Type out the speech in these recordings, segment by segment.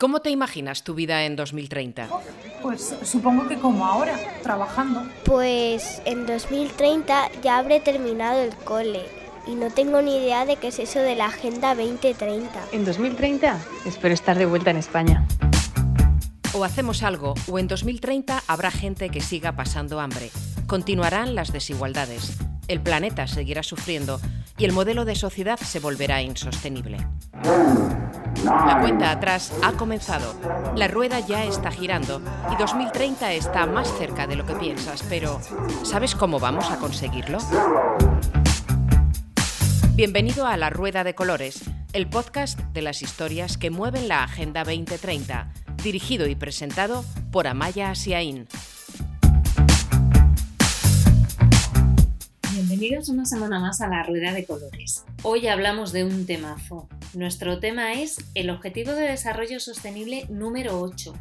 ¿Cómo te imaginas tu vida en 2030? Pues supongo que como ahora, trabajando. Pues en 2030 ya habré terminado el cole y no tengo ni idea de qué es eso de la Agenda 2030. En 2030 espero estar de vuelta en España. O hacemos algo, o en 2030 habrá gente que siga pasando hambre. Continuarán las desigualdades. El planeta seguirá sufriendo y el modelo de sociedad se volverá insostenible. La cuenta atrás ha comenzado. La rueda ya está girando y 2030 está más cerca de lo que piensas, pero ¿sabes cómo vamos a conseguirlo? Bienvenido a La Rueda de Colores, el podcast de las historias que mueven la Agenda 2030, dirigido y presentado por Amaya Asiaín. Bienvenidos una semana más a la Rueda de Colores. Hoy hablamos de un temazo. Nuestro tema es el Objetivo de Desarrollo Sostenible número 8,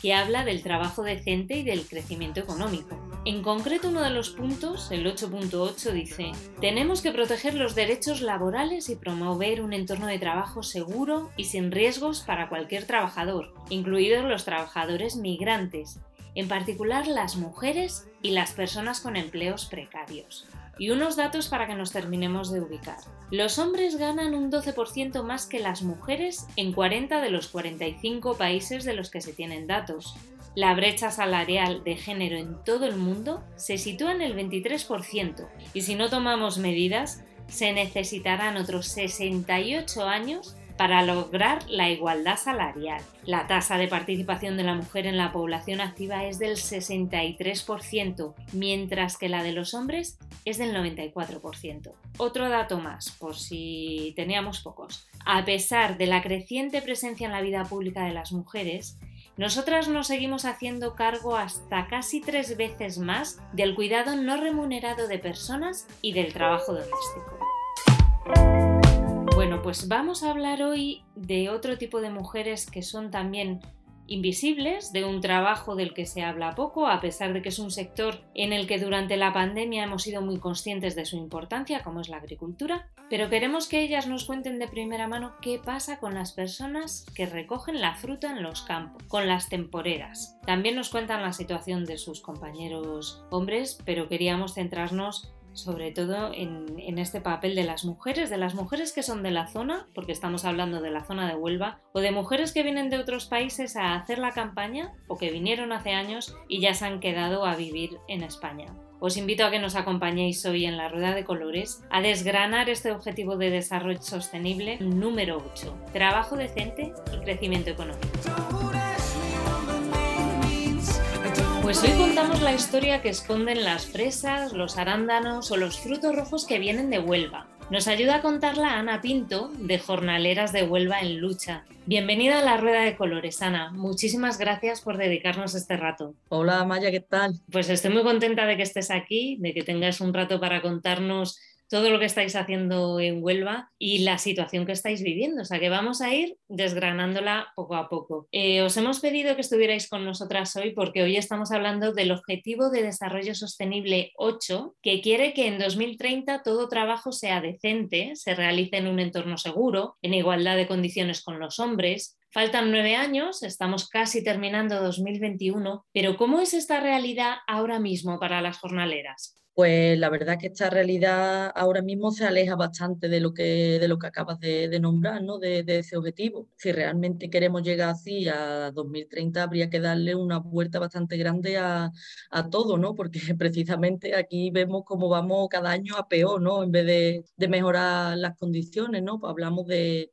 que habla del trabajo decente y del crecimiento económico. En concreto, uno de los puntos, el 8.8, dice, tenemos que proteger los derechos laborales y promover un entorno de trabajo seguro y sin riesgos para cualquier trabajador, incluidos los trabajadores migrantes, en particular las mujeres y las personas con empleos precarios. Y unos datos para que nos terminemos de ubicar. Los hombres ganan un 12% más que las mujeres en 40 de los 45 países de los que se tienen datos. La brecha salarial de género en todo el mundo se sitúa en el 23% y si no tomamos medidas, se necesitarán otros 68 años para lograr la igualdad salarial. La tasa de participación de la mujer en la población activa es del 63%, mientras que la de los hombres es del 94%. Otro dato más, por si teníamos pocos. A pesar de la creciente presencia en la vida pública de las mujeres, nosotras nos seguimos haciendo cargo hasta casi tres veces más del cuidado no remunerado de personas y del trabajo doméstico. Pues vamos a hablar hoy de otro tipo de mujeres que son también invisibles, de un trabajo del que se habla poco, a pesar de que es un sector en el que durante la pandemia hemos sido muy conscientes de su importancia, como es la agricultura, pero queremos que ellas nos cuenten de primera mano qué pasa con las personas que recogen la fruta en los campos, con las temporeras. También nos cuentan la situación de sus compañeros hombres, pero queríamos centrarnos sobre todo en, este papel de las mujeres, de las mujeres que son de la zona, porque estamos hablando de la zona de Huelva, o de mujeres que vienen de otros países a hacer la campaña o que vinieron hace años y ya se han quedado a vivir en España. Os invito a que nos acompañéis hoy en la Rueda de Colores a desgranar este objetivo de desarrollo sostenible número 8, trabajo decente y crecimiento económico. Pues hoy contamos la historia que esconden las fresas, los arándanos o los frutos rojos que vienen de Huelva. Nos ayuda a contarla Ana Pinto, de Jornaleras de Huelva en Lucha. Bienvenida a la Rueda de Colores, Ana. Muchísimas gracias por dedicarnos este rato. Hola Maya, ¿qué tal? Pues estoy muy contenta de que estés aquí, de que tengas un rato para contarnos todo lo que estáis haciendo en Huelva y la situación que estáis viviendo. O sea que vamos a ir desgranándola poco a poco. Eh, os hemos pedido que estuvierais con nosotras hoy porque hoy estamos hablando del Objetivo de Desarrollo Sostenible 8, que quiere que en 2030 todo trabajo sea decente, se realice en un entorno seguro, en igualdad de condiciones con los hombres, Faltan nueve años, estamos casi terminando 2021, pero ¿cómo es esta realidad ahora mismo para las jornaleras? Pues la verdad que esta realidad ahora mismo se aleja bastante de lo que, de lo que acabas de, nombrar, ¿no? De, ese objetivo. Si realmente queremos llegar así a 2030, habría que darle una vuelta bastante grande a, todo, ¿no? Porque precisamente aquí vemos cómo vamos cada año a peor, ¿no? En vez de, mejorar las condiciones, ¿no? Pues hablamos de,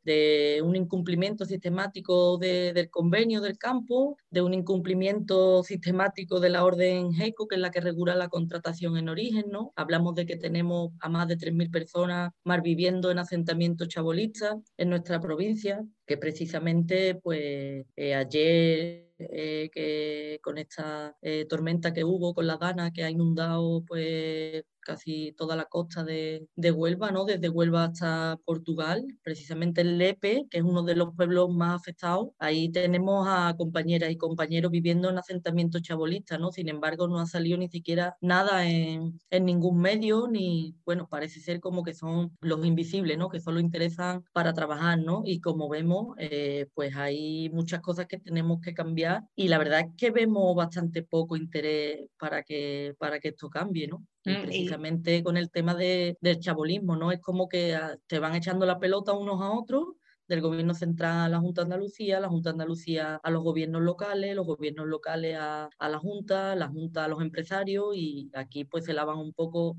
un incumplimiento sistemático del convenio del campo, de un incumplimiento sistemático de la orden GECO, que es la que regula la contratación en origen Hablamos de que tenemos a más de 3.000 personas más viviendo en asentamientos chabolistas en nuestra provincia, que precisamente pues eh, ayer eh, que con esta eh, tormenta que hubo con la Dana que ha inundado pues casi toda la costa de, Huelva, ¿no? Desde Huelva hasta Portugal, precisamente en Lepe, que es uno de los pueblos más afectados. Ahí tenemos a compañeras y compañeros viviendo en asentamientos chabolistas, ¿no? Sin embargo, no ha salido ni siquiera nada en, ningún medio, ni, bueno, parece ser como que son los invisibles, ¿no? Que solo interesan para trabajar, ¿no? Y como vemos, eh, pues hay muchas cosas que tenemos que cambiar y la verdad es que vemos bastante poco interés para que, para que esto cambie, ¿no? Mm, precisamente con el tema de, del chabolismo, ¿no? Es como que ah, te van echando la pelota unos a otros del gobierno central a la Junta de Andalucía, la Junta de Andalucía a los gobiernos locales, los gobiernos locales a, a la Junta, la Junta a los empresarios y aquí pues se lavan un poco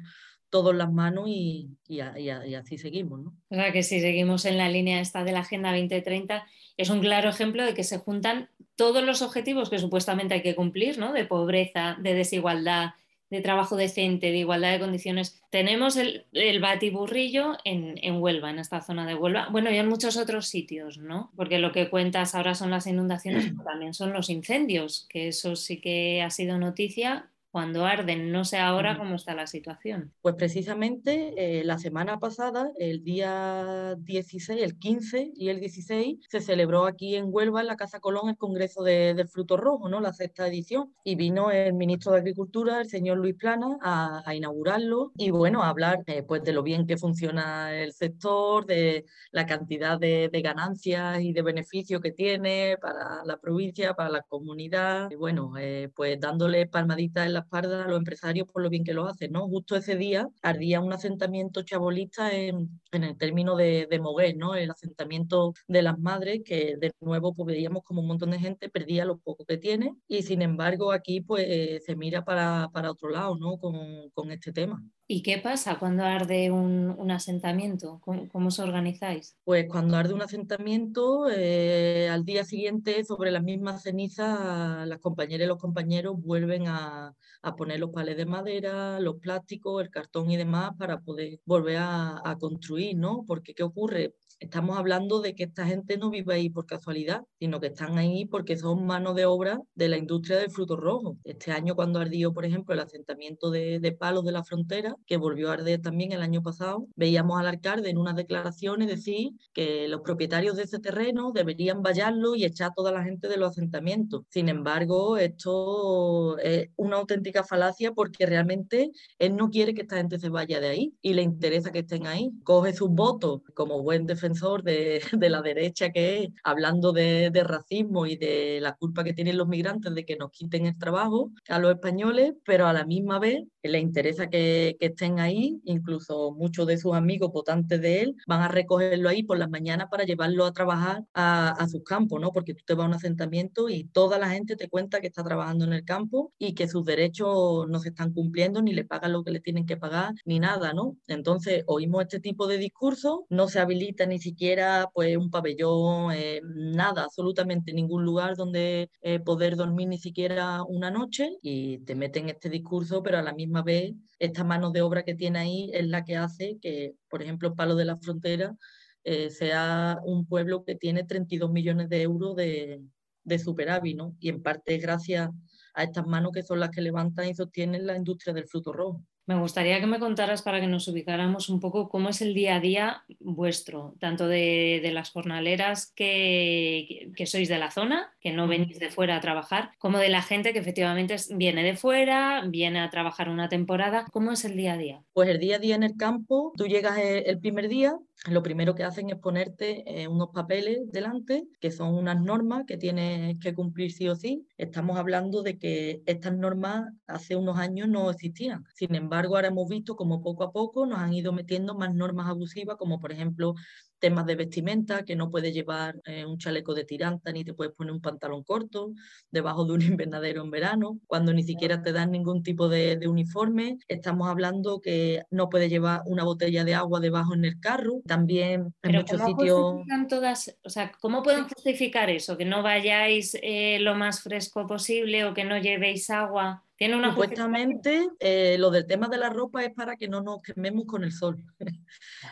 todas las manos y, y, así seguimos. ¿no? O sea que si seguimos en la línea esta de la Agenda 2030, es un claro ejemplo de que se juntan todos los objetivos que supuestamente hay que cumplir, ¿no? de pobreza, de desigualdad, de trabajo decente, de igualdad de condiciones. Tenemos el, el batiburrillo en, en, Huelva, en esta zona de Huelva, bueno, y en muchos otros sitios, ¿no? Porque lo que cuentas ahora son las inundaciones, pero también son los incendios, que eso sí que ha sido noticia cuando arden. No sé ahora cómo está la situación. Pues precisamente eh, la semana pasada, el día 16, el 15 y el 16, se celebró aquí en Huelva, en la Casa Colón, el Congreso de, del Fruto Rojo, ¿no? la sexta edición. Y vino el ministro de Agricultura, el señor Luis Plana, a, inaugurarlo y bueno, a hablar eh, pues de lo bien que funciona el sector, de la cantidad de, de ganancias y de beneficios que tiene para la provincia, para la comunidad. Y bueno, eh, pues dándole palmaditas en la espalda a los empresarios por lo bien que lo hacen, ¿no? Justo ese día ardía un asentamiento chabolista en, en el término de, de Moguer, ¿no? El asentamiento de las madres, que de nuevo pues veíamos como un montón de gente perdía lo poco que tiene y sin embargo aquí pues se mira para, para otro lado, ¿no? Con, con este tema. ¿Y qué pasa cuando arde un, un asentamiento? ¿Cómo, ¿Cómo, os organizáis? Pues cuando arde un asentamiento, eh, al día siguiente, sobre las mismas cenizas, las compañeras y los compañeros vuelven a, a, poner los palés de madera, los plásticos, el cartón y demás para poder volver a, a construir, ¿no? Porque ¿qué ocurre? Estamos hablando de que esta gente no vive ahí por casualidad, sino que están ahí porque son mano de obra de la industria del fruto rojo. Este año cuando ardió, por ejemplo, el asentamiento de, de Palos de la Frontera, que volvió a arder también el año pasado, veíamos al alcalde en unas declaraciones decir que los propietarios de ese terreno deberían vallarlo y echar a toda la gente de los asentamientos. Sin embargo, esto es una auténtica falacia porque realmente él no quiere que esta gente se vaya de ahí y le interesa que estén ahí. Coge sus votos como buen defensor de, de la derecha que es, hablando de, de, racismo y de la culpa que tienen los migrantes de que nos quiten el trabajo a los españoles, pero a la misma vez le interesa que, que estén ahí, incluso muchos de sus amigos votantes de él van a recogerlo ahí por las mañanas para llevarlo a trabajar a, a sus campos, ¿no? Porque tú te vas a un asentamiento y toda la gente te cuenta que está trabajando en el campo y que sus derechos no se están cumpliendo, ni le pagan lo que le tienen que pagar, ni nada, ¿no? Entonces, oímos este tipo de discursos, no se habilita ni siquiera pues un pabellón, eh, nada, absolutamente ningún lugar donde eh, poder dormir ni siquiera una noche y te meten este discurso, pero a la misma vez esta mano de obra que tiene ahí es la que hace que, por ejemplo, Palo de la Frontera eh, sea un pueblo que tiene 32 millones de euros de, de superávit, ¿no? Y en parte gracias a estas manos que son las que levantan y sostienen la industria del fruto rojo. Me gustaría que me contaras para que nos ubicáramos un poco cómo es el día a día vuestro, tanto de, de las jornaleras que, que, sois de la zona, que no venís de fuera a trabajar, como de la gente que efectivamente viene de fuera, viene a trabajar una temporada. ¿Cómo es el día a día? Pues el día a día en el campo, tú llegas el primer día, lo primero que hacen es ponerte eh, unos papeles delante, que son unas normas que tienes que cumplir sí o sí. Estamos hablando de que estas normas hace unos años no existían. Sin embargo, ahora hemos visto como poco a poco nos han ido metiendo más normas abusivas, como por ejemplo temas de vestimenta, que no puedes llevar eh, un chaleco de tiranta ni te puedes poner un pantalón corto debajo de un invernadero en verano, cuando ni siquiera te dan ningún tipo de, de, uniforme. Estamos hablando que no puedes llevar una botella de agua debajo en el carro. También en Pero muchos ¿cómo sitios... Todas, o sea, ¿Cómo pueden justificar eso? Que no vayáis eh, lo más fresco posible o que no llevéis agua. ¿Tiene una supuestamente eh, lo del tema de la ropa es para que no nos quememos con el sol.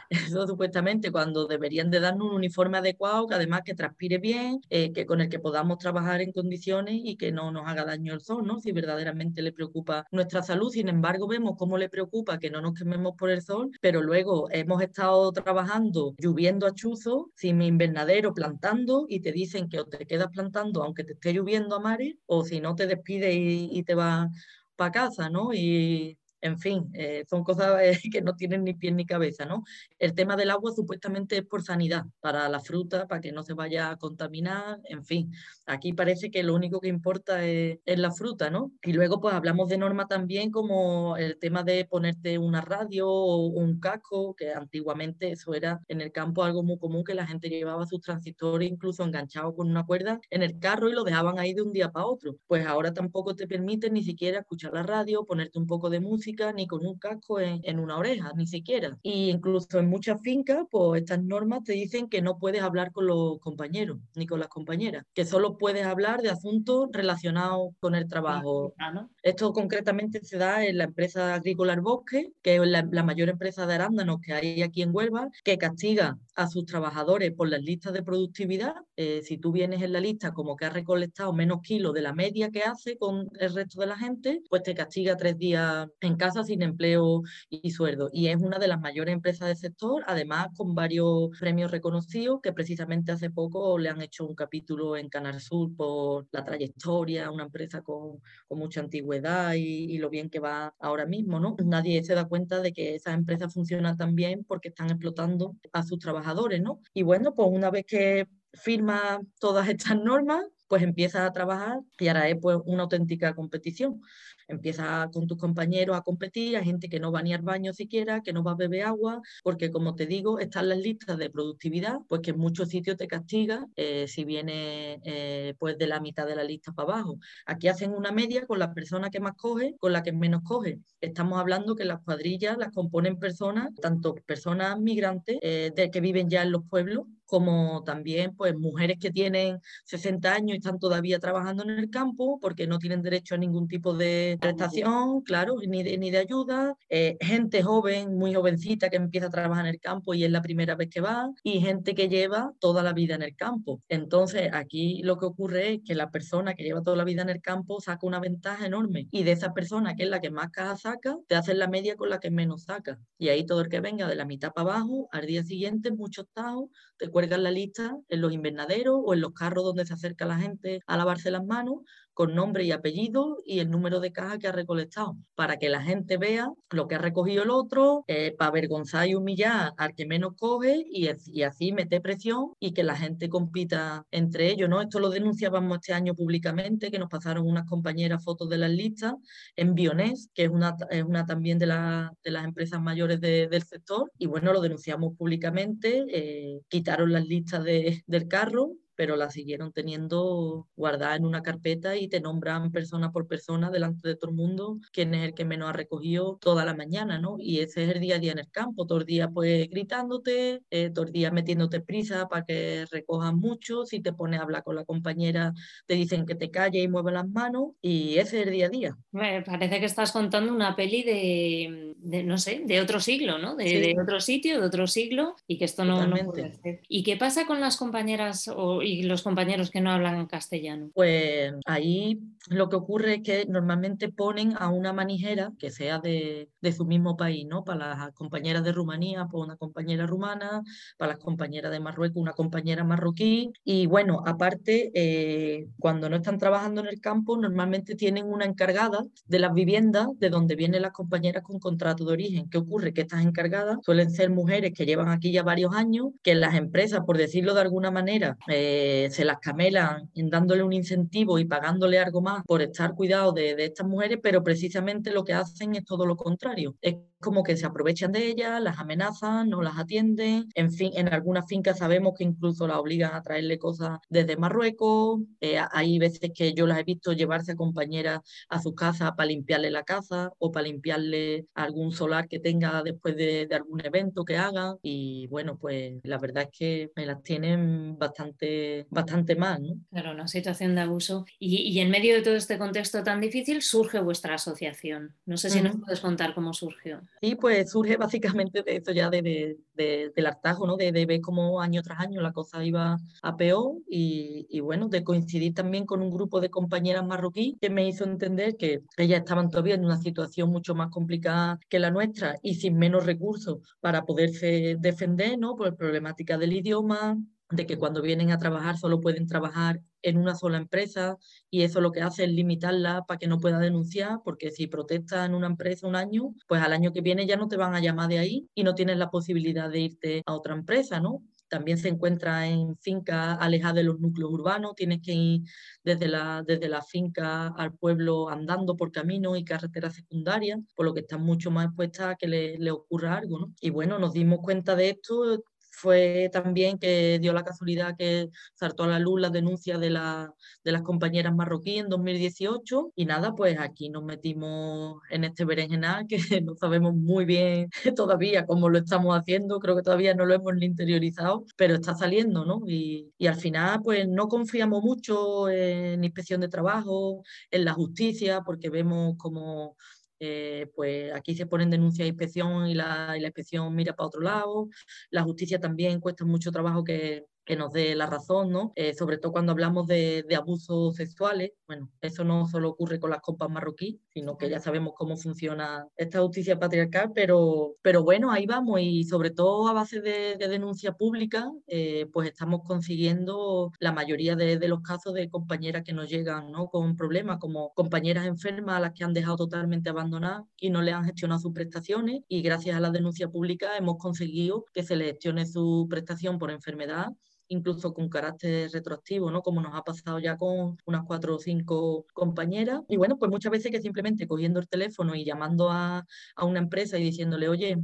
Eso supuestamente cuando deberían de darnos un uniforme adecuado, que además que transpire bien, eh, que con el que podamos trabajar en condiciones y que no nos haga daño el sol, ¿no? Si verdaderamente le preocupa nuestra salud. Sin embargo, vemos cómo le preocupa que no nos quememos por el sol, pero luego hemos estado trabajando lloviendo a chuzo, sin mi invernadero plantando y te dicen que o te quedas plantando aunque te esté lloviendo a mares o si no te despides y, y te vas para casa, ¿no? Y, en fin, eh, son cosas eh, que no tienen ni pie ni cabeza, ¿no? El tema del agua supuestamente es por sanidad, para la fruta, para que no se vaya a contaminar, en fin. Aquí parece que lo único que importa es, la fruta, ¿no? Y luego pues hablamos de norma también como el tema de ponerte una radio o un casco, que antiguamente eso era en el campo algo muy común, que la gente llevaba sus transistores incluso enganchados con una cuerda en el carro y lo dejaban ahí de un día para otro. Pues ahora tampoco te permite ni siquiera escuchar la radio, ponerte un poco de música ni con un casco en, una oreja, ni siquiera. Y incluso en muchas fincas, pues estas normas te dicen que no puedes hablar con los compañeros ni con las compañeras, que solo puedes hablar de asuntos relacionados con el trabajo. Esto concretamente se da en la empresa agrícola El Bosque, que es la, mayor empresa de arándanos que hay aquí en Huelva, que castiga a sus trabajadores por las listas de productividad. Eh, si tú vienes en la lista como que has recolectado menos kilos de la media que hace con el resto de la gente, pues te castiga tres días en casa sin empleo y sueldo. Y es una de las mayores empresas del sector, además con varios premios reconocidos que precisamente hace poco le han hecho un capítulo en Canal Sur por la trayectoria, una empresa con, mucha antigüedad y, lo bien que va ahora mismo, ¿no? Nadie se da cuenta de que esas empresas funcionan tan bien porque están explotando a sus trabajadores, ¿no? Y bueno, pues una vez que firma todas estas normas, pues empieza a trabajar y ahora es pues una auténtica competición. Empieza con tus compañeros a competir, hay gente que no va ni al baño siquiera, que no va a beber agua, porque como te digo, están las listas de productividad, pues que en muchos sitios te castiga eh, si viene eh, pues de la mitad de la lista para abajo. Aquí hacen una media con la persona que más coge, con la que menos coge. Estamos hablando que las cuadrillas las componen personas, tanto personas migrantes eh, de que viven ya en los pueblos, como también pues mujeres que tienen 60 años y están todavía trabajando en el campo porque no tienen derecho a ningún tipo de prestación, claro, ni de, ni de ayuda, eh, gente joven, muy jovencita que empieza a trabajar en el campo y es la primera vez que va, y gente que lleva toda la vida en el campo. Entonces aquí lo que ocurre es que la persona que lleva toda la vida en el campo saca una ventaja enorme y de esa persona que es la que más caja saca, te hacen la media con la que menos saca. Y ahí todo el que venga de la mitad para abajo, al día siguiente, muchos taos, te cuelgan la lista en los invernaderos o en los carros donde se acerca la gente a lavarse las manos con nombre y apellido y el número de caja que ha recolectado, para que la gente vea lo que ha recogido el otro, eh, para avergonzar y humillar al que menos coge y, así meter presión y que la gente compita entre ellos. ¿no? Esto lo denunciábamos este año públicamente, que nos pasaron unas compañeras fotos de las listas en Bionés, que es una, es una también de, la, de las empresas mayores del sector, y bueno, lo denunciamos públicamente, eh, quitaron las listas de, del carro pero la siguieron teniendo guardada en una carpeta y te nombran persona por persona delante de todo el mundo quién es el que menos ha recogido toda la mañana, ¿no? Y ese es el día a día en el campo, todo el día pues gritándote, eh, todo el día metiéndote prisa para que recojas mucho, si te pones a hablar con la compañera te dicen que te calle y mueve las manos y ese es el día a día. Me parece que estás contando una peli de, no sé, de otro siglo, ¿no? De, otro sitio, de otro siglo y que esto no, no puede ser. ¿Y qué pasa con las compañeras o, y los compañeros que no hablan castellano? Pues ahí lo que ocurre es que normalmente ponen a una manijera que sea de, de su mismo país, ¿no? Para las compañeras de Rumanía, pues una compañera rumana, para las compañeras de Marruecos, una compañera marroquí. Y bueno, aparte, eh, cuando no están trabajando en el campo, normalmente tienen una encargada de las viviendas de donde vienen las compañeras con contrato de origen. ¿Qué ocurre? Que estas encargadas suelen ser mujeres que llevan aquí ya varios años, que las empresas, por decirlo de alguna manera, eh, eh, se las camelan dándole un incentivo y pagándole algo más por estar cuidado de, estas mujeres, pero precisamente lo que hacen es todo lo contrario. Como que se aprovechan de ellas, las amenazan, no las atienden. En fin, en algunas fincas sabemos que incluso las obligan a traerle cosas desde Marruecos. Eh, hay veces que yo las he visto llevarse a compañeras a su casa para limpiarle la casa o para limpiarle algún solar que tenga después de, de algún evento que hagan. Y bueno, pues la verdad es que me las tienen bastante, bastante mal. ¿no? Claro, una situación de abuso. Y, y, en medio de todo este contexto tan difícil surge vuestra asociación. No sé si uh -huh. nos puedes contar cómo surgió. Sí, pues surge básicamente de eso ya de, de, de del hartajo, ¿no? De, ver cómo año tras año la cosa iba a peor y, y, bueno, de coincidir también con un grupo de compañeras marroquí que me hizo entender que ellas estaban todavía en una situación mucho más complicada que la nuestra y sin menos recursos para poderse defender, ¿no? Por problemática del idioma, de que cuando vienen a trabajar solo pueden trabajar en una sola empresa y eso lo que hace es limitarla para que no pueda denunciar, porque si protesta en una empresa un año, pues al año que viene ya no te van a llamar de ahí y no tienes la posibilidad de irte a otra empresa, ¿no? También se encuentra en fincas alejadas de los núcleos urbanos, tienes que ir desde la, desde la finca al pueblo andando por caminos y carreteras secundarias, por lo que están mucho más expuestas a que le, le ocurra algo. ¿no? Y bueno, nos dimos cuenta de esto fue también que dio la casualidad que saltó a la luz la denuncia de, la, de las compañeras marroquíes en 2018 y nada, pues aquí nos metimos en este berenjenal que no sabemos muy bien todavía cómo lo estamos haciendo, creo que todavía no lo hemos interiorizado, pero está saliendo, ¿no? Y, y al final pues no confiamos mucho en inspección de trabajo, en la justicia, porque vemos como eh, pues aquí se ponen denuncias de inspección y la, y la inspección mira para otro lado. La justicia también cuesta mucho trabajo que, que nos dé la razón, ¿no? Eh, sobre todo cuando hablamos de, abusos sexuales. Bueno, eso no solo ocurre con las copas marroquí, sino que ya sabemos cómo funciona esta justicia patriarcal, pero, pero bueno, ahí vamos y sobre todo a base de, de denuncia pública, eh, pues estamos consiguiendo la mayoría de, los casos de compañeras que nos llegan, ¿no? Con problemas, como compañeras enfermas a las que han dejado totalmente abandonadas y no le han gestionado sus prestaciones y gracias a la denuncia pública hemos conseguido que se le gestione su prestación por enfermedad incluso con carácter retroactivo, ¿no? Como nos ha pasado ya con unas cuatro o cinco compañeras. Y bueno, pues muchas veces que simplemente cogiendo el teléfono y llamando a, a una empresa y diciéndole, oye,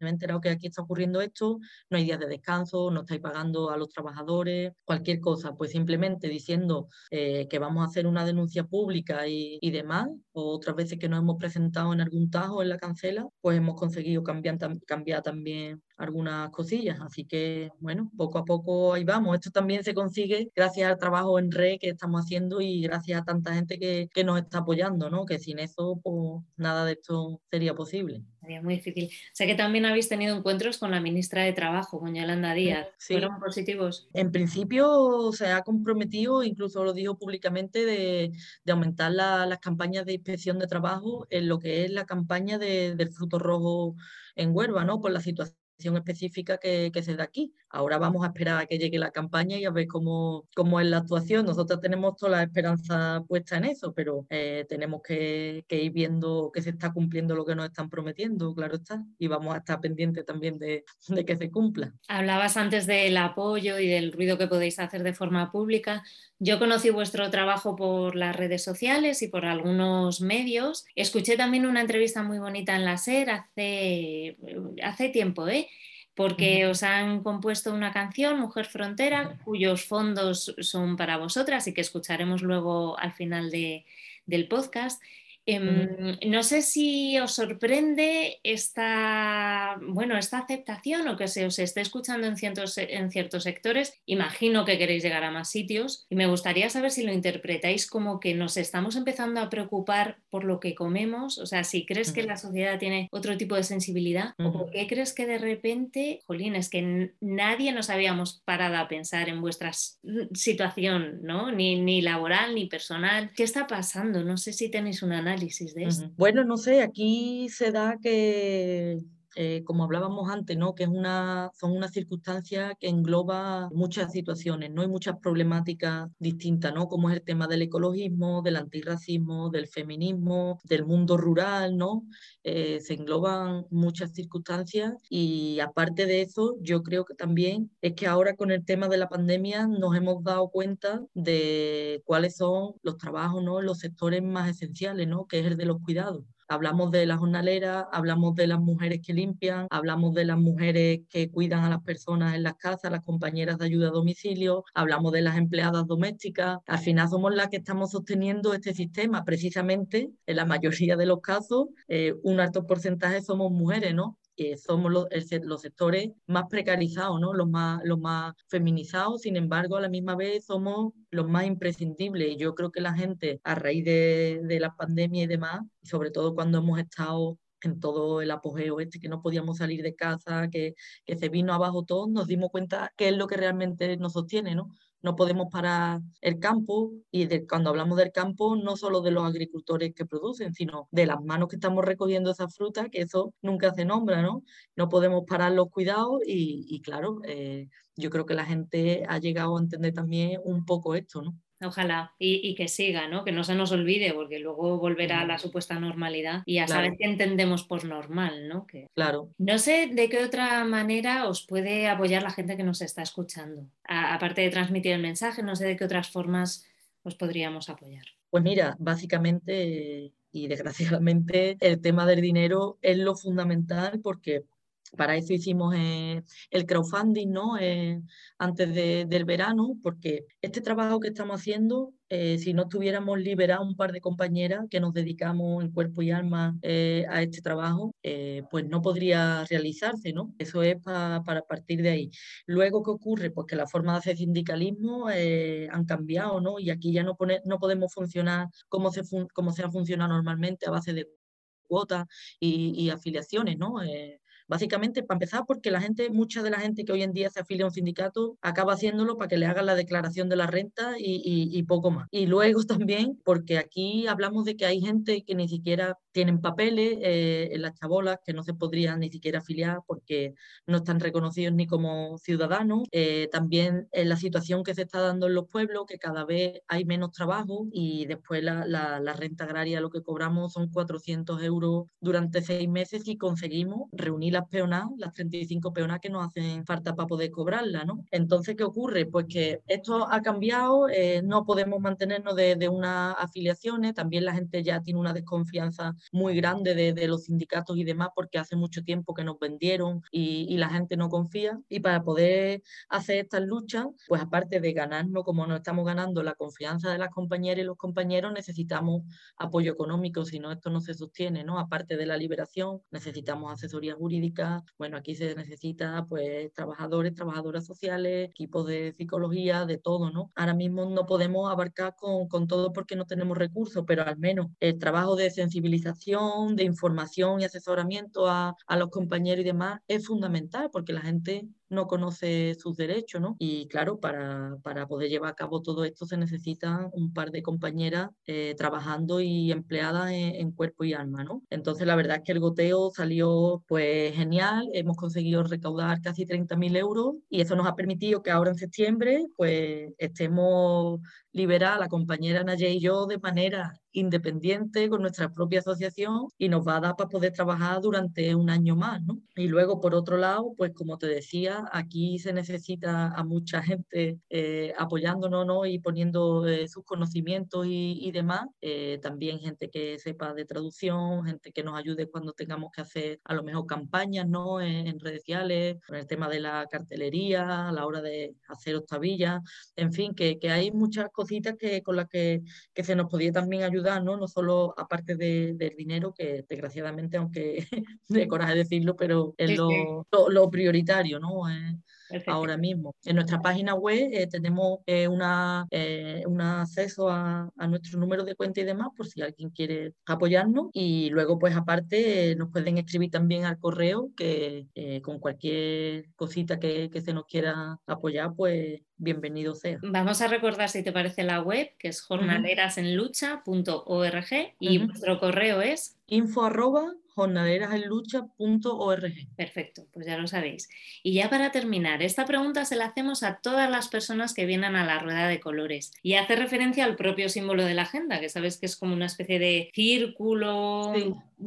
me he enterado que aquí está ocurriendo esto, no hay días de descanso, no estáis pagando a los trabajadores, cualquier cosa, pues simplemente diciendo eh, que vamos a hacer una denuncia pública y, y, demás, o otras veces que nos hemos presentado en algún tajo en la cancela, pues hemos conseguido cambiar, cambiar también algunas cosillas. Así que, bueno, poco a poco ahí vamos. Esto también se consigue gracias al trabajo en red que estamos haciendo y gracias a tanta gente que, que nos está apoyando, ¿no? Que sin eso, pues nada de esto sería posible. Sería muy difícil. Sé que también habéis tenido encuentros con la ministra de Trabajo, con Yolanda Díaz. Sí. ¿Fueron positivos? En principio se ha comprometido, incluso lo dijo públicamente, de, de aumentar la, las campañas de inspección de trabajo en lo que es la campaña de, del fruto rojo en Huelva, ¿no? Por la situación específica que, que, se da aquí. Ahora vamos a esperar a que llegue la campaña y a ver cómo, cómo es la actuación. Nosotros tenemos toda la esperanza puesta en eso, pero eh, tenemos que, que, ir viendo que se está cumpliendo lo que nos están prometiendo, claro está, y vamos a estar pendientes también de, de que se cumpla. Hablabas antes del apoyo y del ruido que podéis hacer de forma pública. Yo conocí vuestro trabajo por las redes sociales y por algunos medios. Escuché también una entrevista muy bonita en la SER hace, hace tiempo, ¿eh? Porque os han compuesto una canción, Mujer Frontera, cuyos fondos son para vosotras y que escucharemos luego al final de, del podcast. Eh, no sé si os sorprende esta, bueno, esta aceptación o que se os esté escuchando en ciertos, en ciertos sectores. Imagino que queréis llegar a más sitios y me gustaría saber si lo interpretáis como que nos estamos empezando a preocupar por lo que comemos. O sea, si crees que la sociedad tiene otro tipo de sensibilidad o por qué crees que de repente, jolín, es que nadie nos habíamos parado a pensar en vuestra situación, ¿no? Ni, ni laboral ni personal. ¿Qué está pasando? No sé si tenéis un análisis análisis de esto? Bueno, no sé, aquí se da que eh, como hablábamos antes, ¿no? que es una, son unas circunstancias que engloba muchas situaciones, ¿no? hay muchas problemáticas distintas, ¿no? como es el tema del ecologismo, del antirracismo, del feminismo, del mundo rural, ¿no? Eh, se engloban muchas circunstancias y aparte de eso, yo creo que también es que ahora con el tema de la pandemia nos hemos dado cuenta de cuáles son los trabajos, ¿no? los sectores más esenciales, ¿no? que es el de los cuidados. Hablamos de las jornaleras, hablamos de las mujeres que limpian, hablamos de las mujeres que cuidan a las personas en las casas, las compañeras de ayuda a domicilio, hablamos de las empleadas domésticas. Al final somos las que estamos sosteniendo este sistema. Precisamente, en la mayoría de los casos, eh, un alto porcentaje somos mujeres, ¿no? Eh, somos los, el, los, sectores más precarizados, ¿no? los, más, los más feminizados, sin embargo, a la misma vez somos los más imprescindibles. Y yo creo que la gente, a raíz de, de la pandemia y demás, y sobre todo cuando hemos estado en todo el apogeo este, que no podíamos salir de casa, que, que se vino abajo todo, nos dimos cuenta qué es lo que realmente nos sostiene, ¿no? No podemos parar el campo y cuando hablamos del campo, no solo de los agricultores que producen, sino de las manos que estamos recogiendo esa fruta, que eso nunca se nombra, ¿no? No podemos parar los cuidados y, claro, eh, yo creo que la gente ha llegado a entender también un poco esto, ¿no? Ojalá, y, que siga, ¿no? Que no se nos olvide, porque luego volverá a la supuesta normalidad y a saber qué entendemos por normal, ¿no? Que... Claro. No sé de qué otra manera os puede apoyar la gente que nos está escuchando. aparte de transmitir el mensaje, no sé de qué otras formas os podríamos apoyar. Pues mira, básicamente y desgraciadamente el tema del dinero es lo fundamental porque para eso hicimos eh, el crowdfunding ¿no? Eh, antes del verano, porque este trabajo que estamos haciendo, eh, si no tuviéramos liberado un par de compañeras que nos dedicamos en cuerpo y alma a este trabajo, pues no podría realizarse. ¿no? Eso es para partir de ahí. Luego, ¿qué ocurre? Pues que la forma de hacer sindicalismo han cambiado ¿no? y aquí ya no, no podemos funcionar como se, como se ha funcionado normalmente a base de cuotas y afiliaciones, ¿no? Básicamente, para empezar, porque la gente, mucha de la gente que hoy en día se afilia a un sindicato acaba haciéndolo para que le hagan la declaración de la renta y, poco más. Y luego también porque aquí hablamos de que hay gente que ni siquiera tienen papeles eh, en las chabolas, que no se podrían ni siquiera afiliar porque no están reconocidos ni como ciudadanos. Eh, también en la situación que se está dando en los pueblos, que cada vez hay menos trabajo y después la, la renta agraria lo que cobramos son 400 euros durante seis meses y conseguimos reunir las peonas, las 35 peonas que nos hacen falta para poder cobrarla, ¿no? Entonces, ¿qué ocurre? Pues que esto ha cambiado, eh, no podemos mantenernos de, de, unas afiliaciones, también la gente ya tiene una desconfianza muy grande de, los sindicatos y demás, porque hace mucho tiempo que nos vendieron y, y, la gente no confía. Y para poder hacer estas luchas, pues aparte de ganarnos como nos estamos ganando la confianza de las compañeras y los compañeros, necesitamos apoyo económico, si no esto no se sostiene, ¿no? Aparte de la liberación, necesitamos asesoría jurídica bueno, aquí se necesita pues trabajadores, trabajadoras sociales, equipos de psicología, de todo, ¿no? Ahora mismo no podemos abarcar con, con todo porque no tenemos recursos, pero al menos el trabajo de sensibilización, de información y asesoramiento a, a los compañeros y demás es fundamental porque la gente no conoce sus derechos, ¿no? Y claro, para, para poder llevar a cabo todo esto se necesitan un par de compañeras eh, trabajando y empleadas en, cuerpo y alma, ¿no? Entonces la verdad es que el goteo salió pues genial, hemos conseguido recaudar casi 30.000 euros y eso nos ha permitido que ahora en septiembre pues estemos liberadas la compañera Naye y yo de manera independiente con nuestra propia asociación y nos va a dar para poder trabajar durante un año más, ¿no? Y luego, por otro lado, pues como te decía, aquí se necesita a mucha gente eh, apoyándonos ¿no? y poniendo eh, sus conocimientos y, demás. Eh, también gente que sepa de traducción, gente que nos ayude cuando tengamos que hacer a lo mejor campañas ¿no? en, redes sociales, con el tema de la cartelería, a la hora de hacer octavillas, en fin, que, que hay muchas cositas que, con las que, que se nos podía también ayudar ¿no? No solo aparte del dinero, que desgraciadamente, aunque de coraje decirlo, pero es lo, lo, prioritario, ¿no? Ahora mismo. En nuestra página web eh, tenemos eh, una, eh, un acceso a, a, nuestro número de cuenta y demás, por si alguien quiere apoyarnos. Y luego, pues aparte, nos pueden escribir también al correo, que con cualquier cosita que, que, se nos quiera apoyar, pues bienvenido sea. Vamos a recordar, si te parece, la web, que es jornalerasenlucha.org y nuestro correo es info arroba jornaderasenlucha.org. Perfecto, pues ya lo sabéis. Y ya para terminar, esta pregunta se la hacemos a todas las personas que vienen a la rueda de colores y hace referencia al propio símbolo de la agenda, que sabes que es como una especie de círculo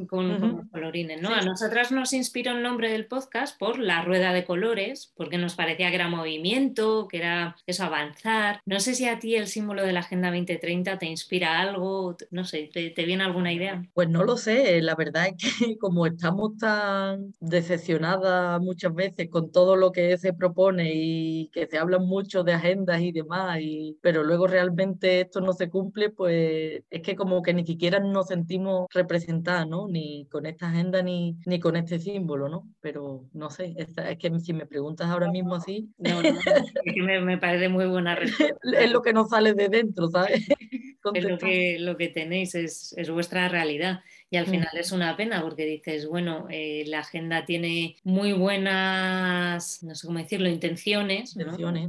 con, colorines, ¿no? A nosotras nos inspiró el nombre del podcast por la rueda de colores, porque nos parecía que era movimiento, que era eso, avanzar. No sé si a ti el símbolo de la Agenda 2030 te inspira algo, no sé, ¿te, te viene alguna idea? Pues no lo sé, la verdad es que como estamos tan decepcionadas muchas veces con todo lo que se propone y que se habla mucho de agendas y demás, y, pero luego realmente esto no se cumple, pues es que como que ni siquiera nos sentimos representadas, ¿no? Ni con esta agenda ni, ni con este símbolo, ¿no? Pero no sé, es, que si me preguntas ahora mismo así... No, no, es que me, me parece muy buena respuesta. es lo que nos sale de dentro, ¿sabes? es lo que, lo que tenéis, es, es vuestra realidad Y al final es una pena porque dices, bueno, eh, la agenda tiene muy buenas, no sé cómo decirlo, intenciones,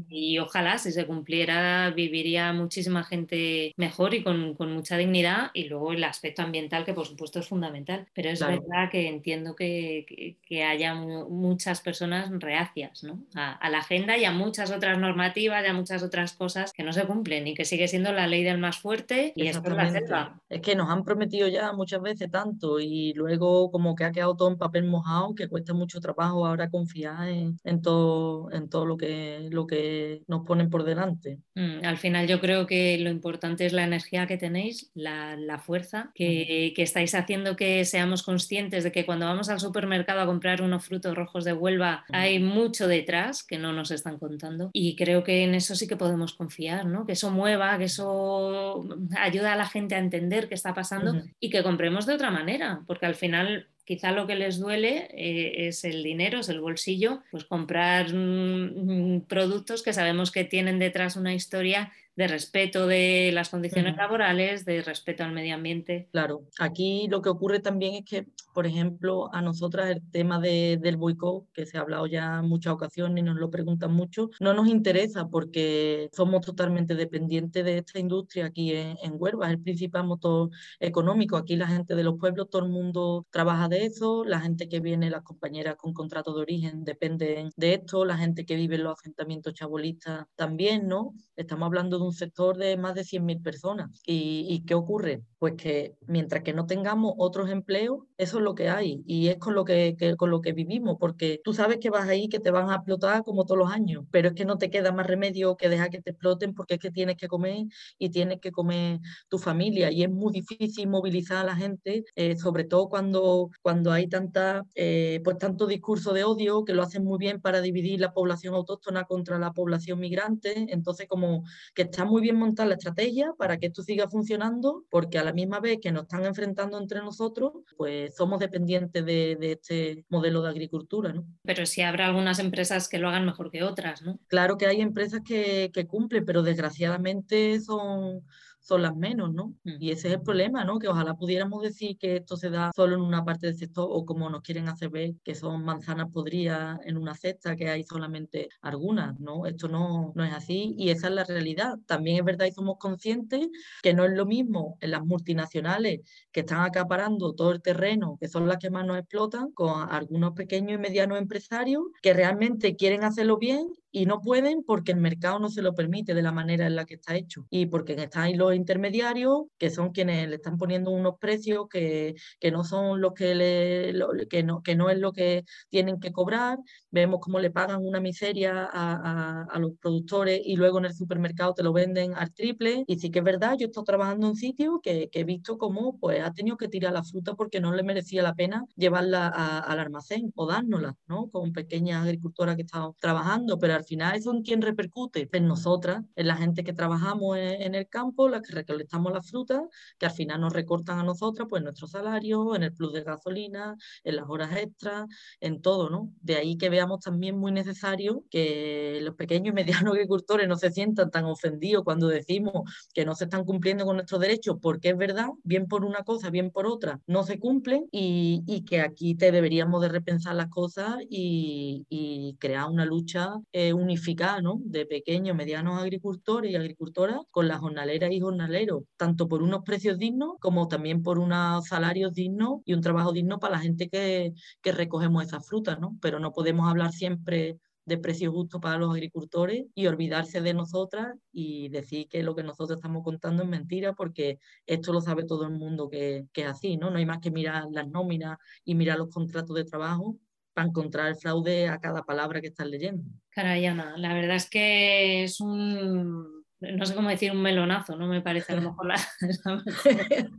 y ojalá si se cumpliera viviría muchísima gente mejor y con, mucha dignidad y luego el aspecto ambiental que por supuesto es fundamental, pero es verdad que entiendo que, que, haya muchas personas reacias a, a, la agenda y a muchas otras normativas y a muchas otras cosas que no se cumplen y que sigue siendo la ley del más fuerte y esto es la selva. Es que nos han prometido ya muchas veces tanto y luego como que ha quedado todo en papel mojado que cuesta mucho trabajo ahora confiar en, en todo, en todo lo que, lo que nos ponen por delante. Mm, al final yo creo que lo importante es la energía que tenéis, la, la fuerza, que, que, estáis haciendo que seamos conscientes de que cuando vamos al supermercado a comprar unos frutos rojos de Huelva hay mucho detrás que no nos están contando y creo que en eso sí que podemos confiar, ¿no? que eso mueva, que eso ayuda a la gente a entender qué está pasando y que compremos de otra manera, porque al final quizá lo que les duele eh, es el dinero, es el bolsillo, pues comprar mm, mm, productos que sabemos que tienen detrás una historia de respeto de las condiciones laborales, de respeto al medio ambiente. Claro, aquí lo que ocurre también es que, por ejemplo, a nosotras el tema del boicot, que se ha hablado ya en muchas ocasiones y nos lo preguntan mucho, no nos interesa porque somos totalmente dependientes de esta industria aquí en, en Huelva, es el principal motor económico. Aquí la gente de los pueblos, todo el mundo trabaja de eso, la gente que viene, las compañeras con contrato de origen dependen de esto, la gente que vive en los asentamientos chabolistas también, ¿no? Estamos hablando de un sector de más de 100.000 personas. ¿Y, qué ocurre? Pues que mientras que no tengamos otros empleos, eso es lo que hay y es con lo que, con lo que vivimos, porque tú sabes que vas ahí, que te van a explotar como todos los años, pero es que no te queda más remedio que dejar que te exploten porque es que tienes que comer y tienes que comer tu familia y es muy difícil movilizar a la gente, eh, sobre todo cuando, cuando hay tanta, eh, pues tanto discurso de odio que lo hacen muy bien para dividir la población autóctona contra la población migrante, entonces como que está muy bien montar la estrategia para que esto siga funcionando, porque a la misma vez que nos están enfrentando entre nosotros, pues somos dependientes de, este modelo de agricultura, ¿no? Pero sí habrá algunas empresas que lo hagan mejor que otras, ¿no? Claro que hay empresas que, que cumplen, pero desgraciadamente son son las menos, ¿no? Y ese es el problema, ¿no? Que ojalá pudiéramos decir que esto se da solo en una parte del sector o como nos quieren hacer ver que son manzanas podridas en una cesta, que hay solamente algunas, ¿no? Esto no, no es así y esa es la realidad. También es verdad y somos conscientes que no es lo mismo en las multinacionales que están acaparando todo el terreno, que son las que más nos explotan, con algunos pequeños y medianos empresarios que realmente quieren hacerlo bien y no pueden porque el mercado no se lo permite de la manera en la que está hecho y porque están ahí los intermediarios que son quienes le están poniendo unos precios que, que no son los que, le, que, no, que no es lo que tienen que cobrar. Vemos cómo le pagan una miseria a, a, los productores y luego en el supermercado te lo venden al triple. Y sí que es verdad, yo estoy trabajando en sitios que, que, he visto cómo pues, ha tenido que tirar la fruta porque no le merecía la pena llevarla al almacén o dárnosla, ¿no? Con pequeñas agricultoras que estaban trabajando, pero al final eso en quién repercute, en nosotras, en la gente que trabajamos en, el campo, las que recolectamos la fruta, que al final nos recortan a nosotras pues nuestro salario, en el plus de gasolina, en las horas extras, en todo, ¿no? De ahí que veamos también muy necesario que los pequeños y medianos agricultores no se sientan tan ofendidos cuando decimos que no se están cumpliendo con nuestros derechos, porque es verdad, bien por una cosa, bien por otra, no se cumplen y, que aquí te deberíamos de repensar las cosas y, y crear una lucha eh, unificada ¿no? de pequeños, medianos agricultores y agricultoras con las jornaleras y jornaleros, tanto por unos precios dignos como también por unos salarios dignos y un trabajo digno para la gente que, que recogemos esas frutas, ¿no? Pero no podemos hablar siempre de precios justos para los agricultores y olvidarse de nosotras y decir que lo que nosotros estamos contando es mentira porque esto lo sabe todo el mundo que, que es así, ¿no? No hay más que mirar las nóminas y mirar los contratos de trabajo para encontrar el fraude a cada palabra que estás leyendo. Caray, Ana, la verdad es que es un, no sé cómo decir, un melonazo, no me parece a lo mejor la...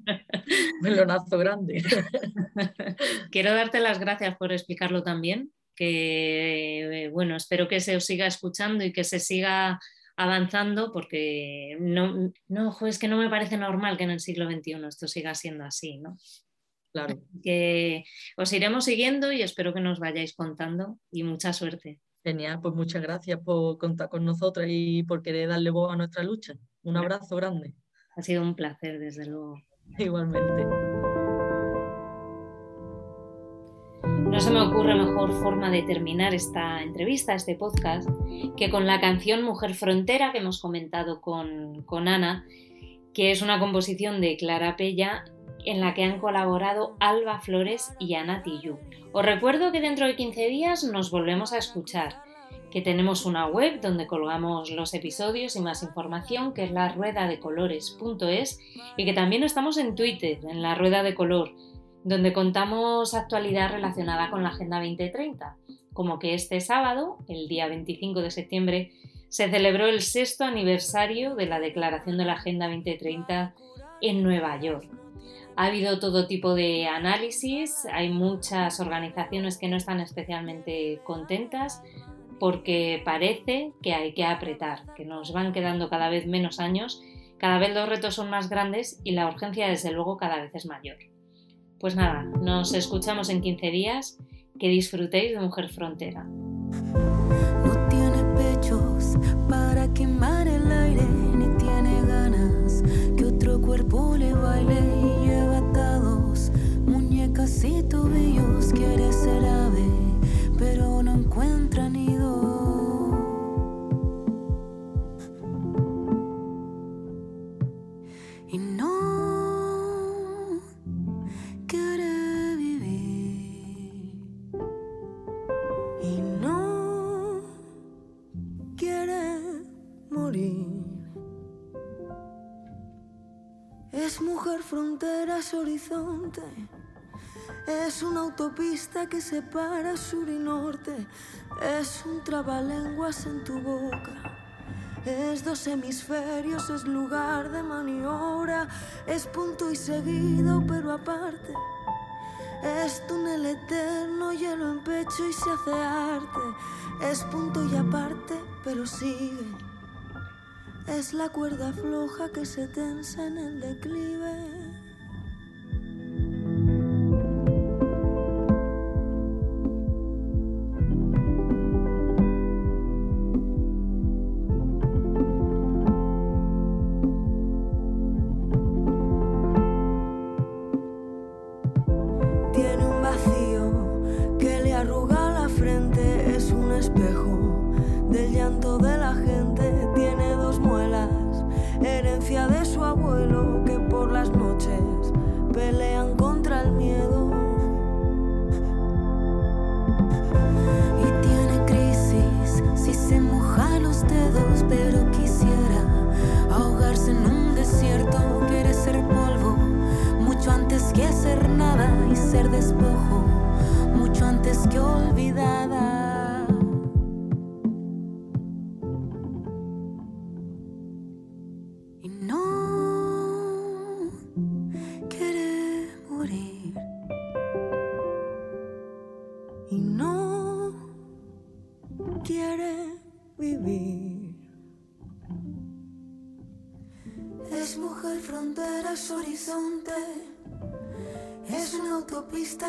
melonazo grande. Quiero darte las gracias por explicarlo también, que bueno, espero que se os siga escuchando y que se siga avanzando porque no, no, es que no me parece normal que en el siglo XXI esto siga siendo así, ¿no? Claro. Que os iremos siguiendo y espero que nos vayáis contando y mucha suerte. Genial, pues muchas gracias por contar con nosotras y por querer darle voz a nuestra lucha. Un abrazo grande. Ha sido un placer, desde luego. Igualmente. No se me ocurre mejor forma de terminar esta entrevista, este podcast, que con la canción Mujer Frontera que hemos comentado con, con Ana, que es una composición de Clara Pella en la que han colaborado Alba Flores y Ana Tillú. Os recuerdo que dentro de 15 días nos volvemos a escuchar, que tenemos una web donde colgamos los episodios y más información, que es la rueda de colores.es, y que también estamos en Twitter, en la rueda de color donde contamos actualidad relacionada con la Agenda 2030, como que este sábado, el día 25 de septiembre, se celebró el sexto aniversario de la Declaración de la Agenda 2030 en Nueva York. Ha habido todo tipo de análisis, hay muchas organizaciones que no están especialmente contentas porque parece que hay que apretar, que nos van quedando cada vez menos años, cada vez los retos son más grandes y la urgencia desde luego cada vez es mayor. Pues nada, nos escuchamos en 15 días. Que disfrutéis de Mujer Frontera. Muñecas y tobillos. Quiere ser ave, pero no encuentra nido. fronteras, horizonte. Es una autopista que separa sur y norte. Es un trabalenguas en tu boca. Es dos hemisferios, es lugar de maniobra. Es punto y seguido, pero aparte. Es túnel eterno, hielo en pecho y se hace arte. Es punto y aparte, pero sigue. Es la cuerda floja que se tensa en el declive.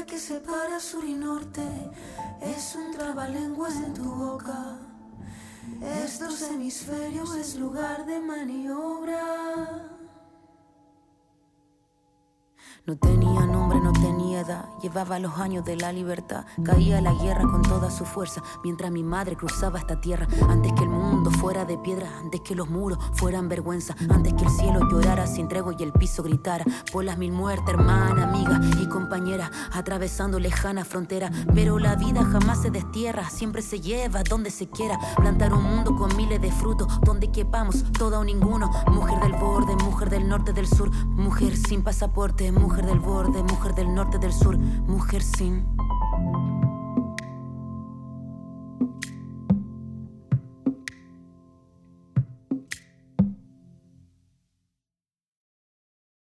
Que separa sur y norte es un trabalenguas en tu boca. Estos hemisferios es lugar de maniobra. No tenía nombre, no tenía edad, llevaba los años de la libertad. Caía la guerra con toda su fuerza, mientras mi madre cruzaba esta tierra. Antes que el mundo fuera de piedra, antes que los muros fueran vergüenza, antes que el cielo llorara sin tregua y el piso gritara. Por las mil muertes, hermana, amiga y compañera, atravesando lejana frontera. Pero la vida jamás se destierra, siempre se lleva donde se quiera. Plantar un mundo con miles de frutos, donde quepamos, todo o ninguno. Mujer del borde, mujer del norte, del sur, mujer sin pasaporte, mujer mujer del borde, mujer del norte, del sur, mujer sin